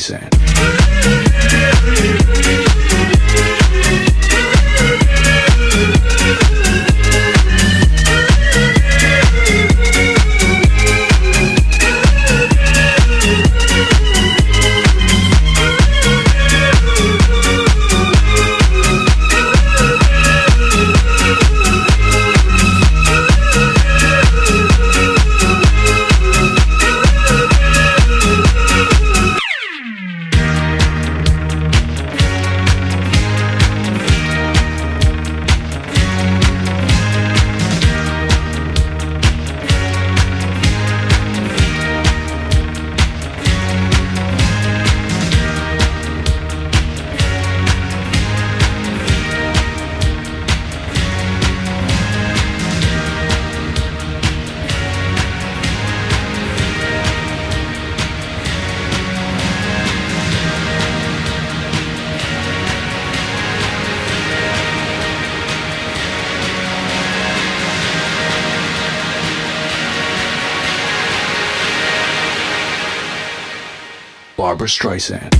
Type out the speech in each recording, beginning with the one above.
Streisand. Barbra Streisand.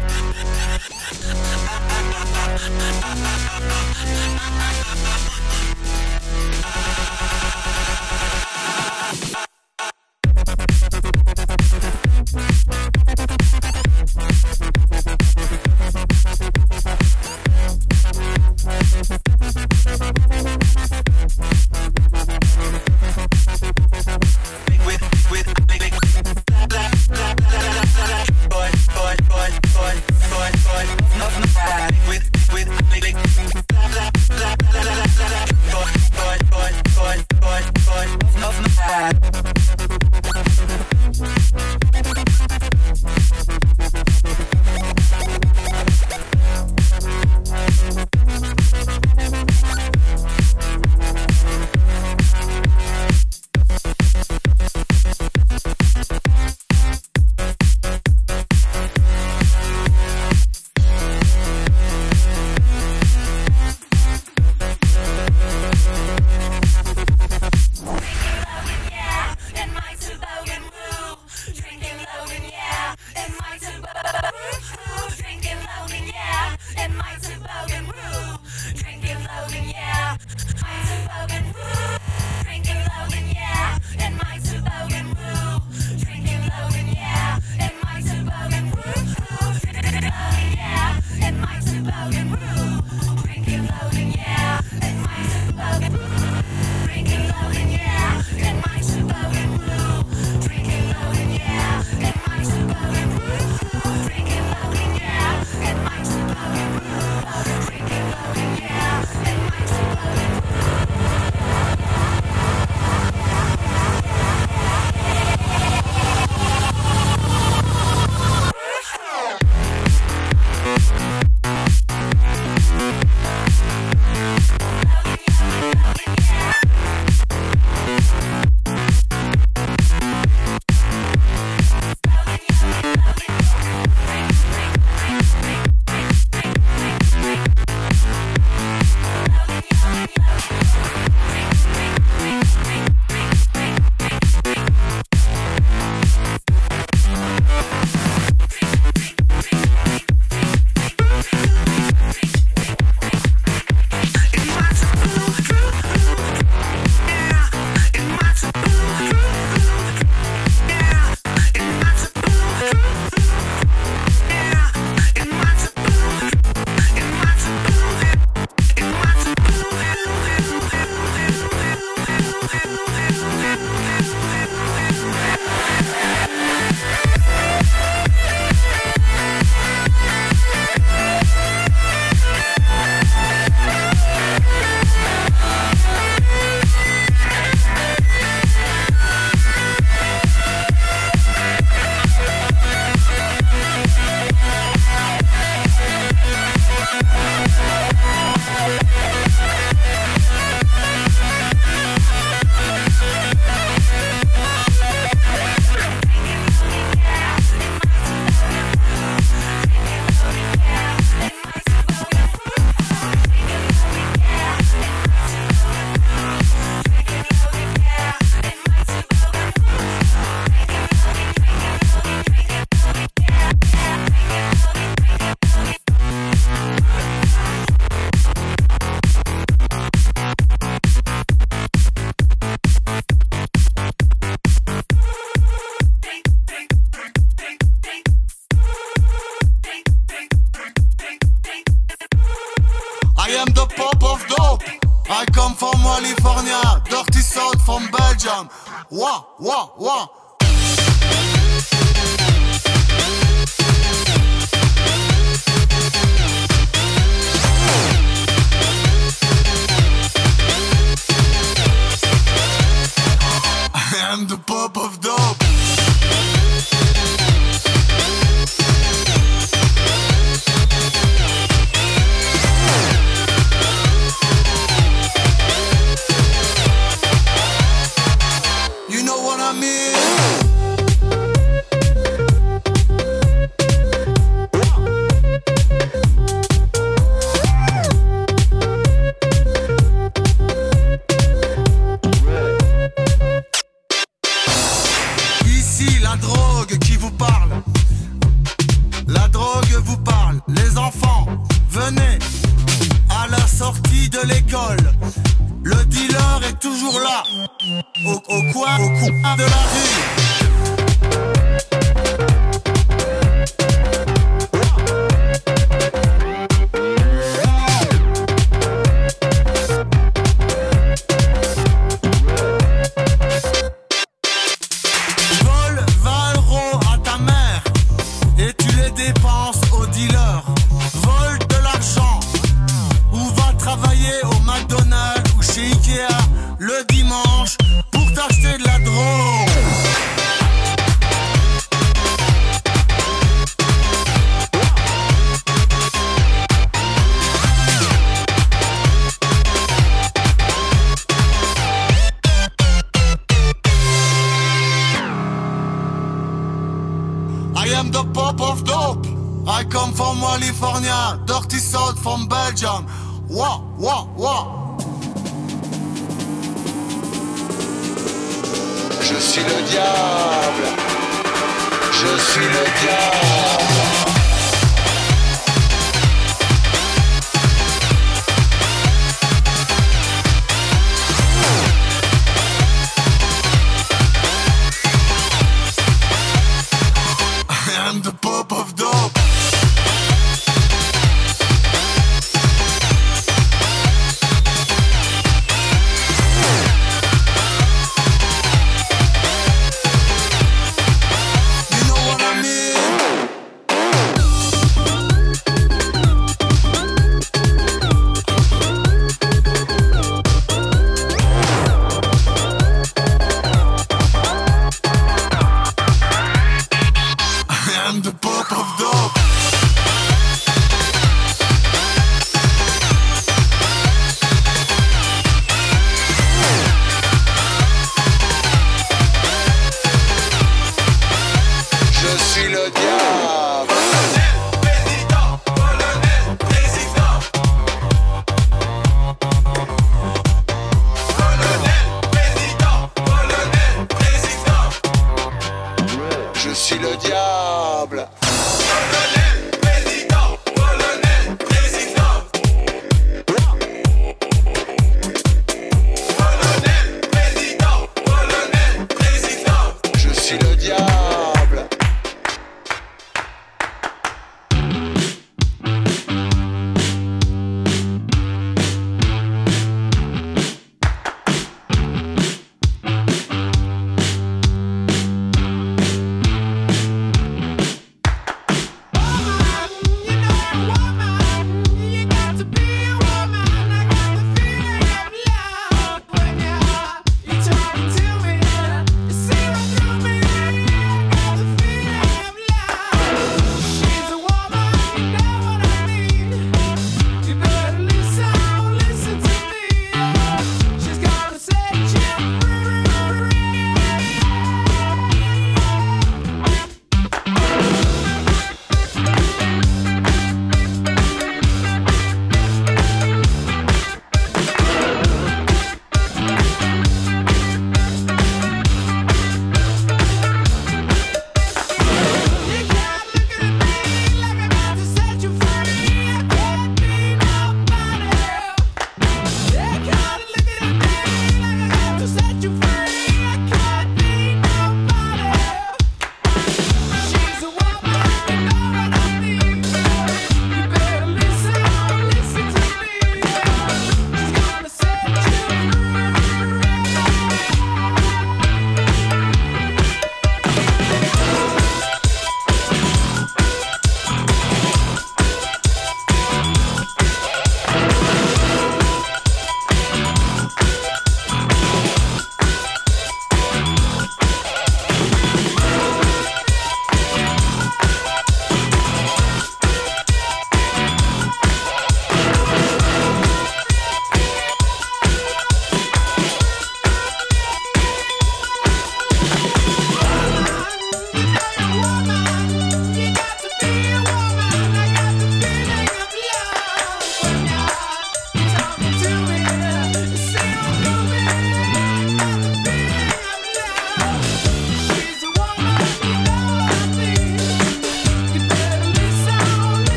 Thank I am the pop of dope. I come from California, dirty south from Belgium. Wah, wah, wah. I am the pop of dope. Drogue qui vous parle. La drogue vous parle. Les enfants, venez à la sortie de l'école. Le dealer est toujours là. Au, coin de la rue. Pop of dope. I come from California, dirty south from Belgium. Wah, wah, wah. Je suis le diable. Je suis le diable.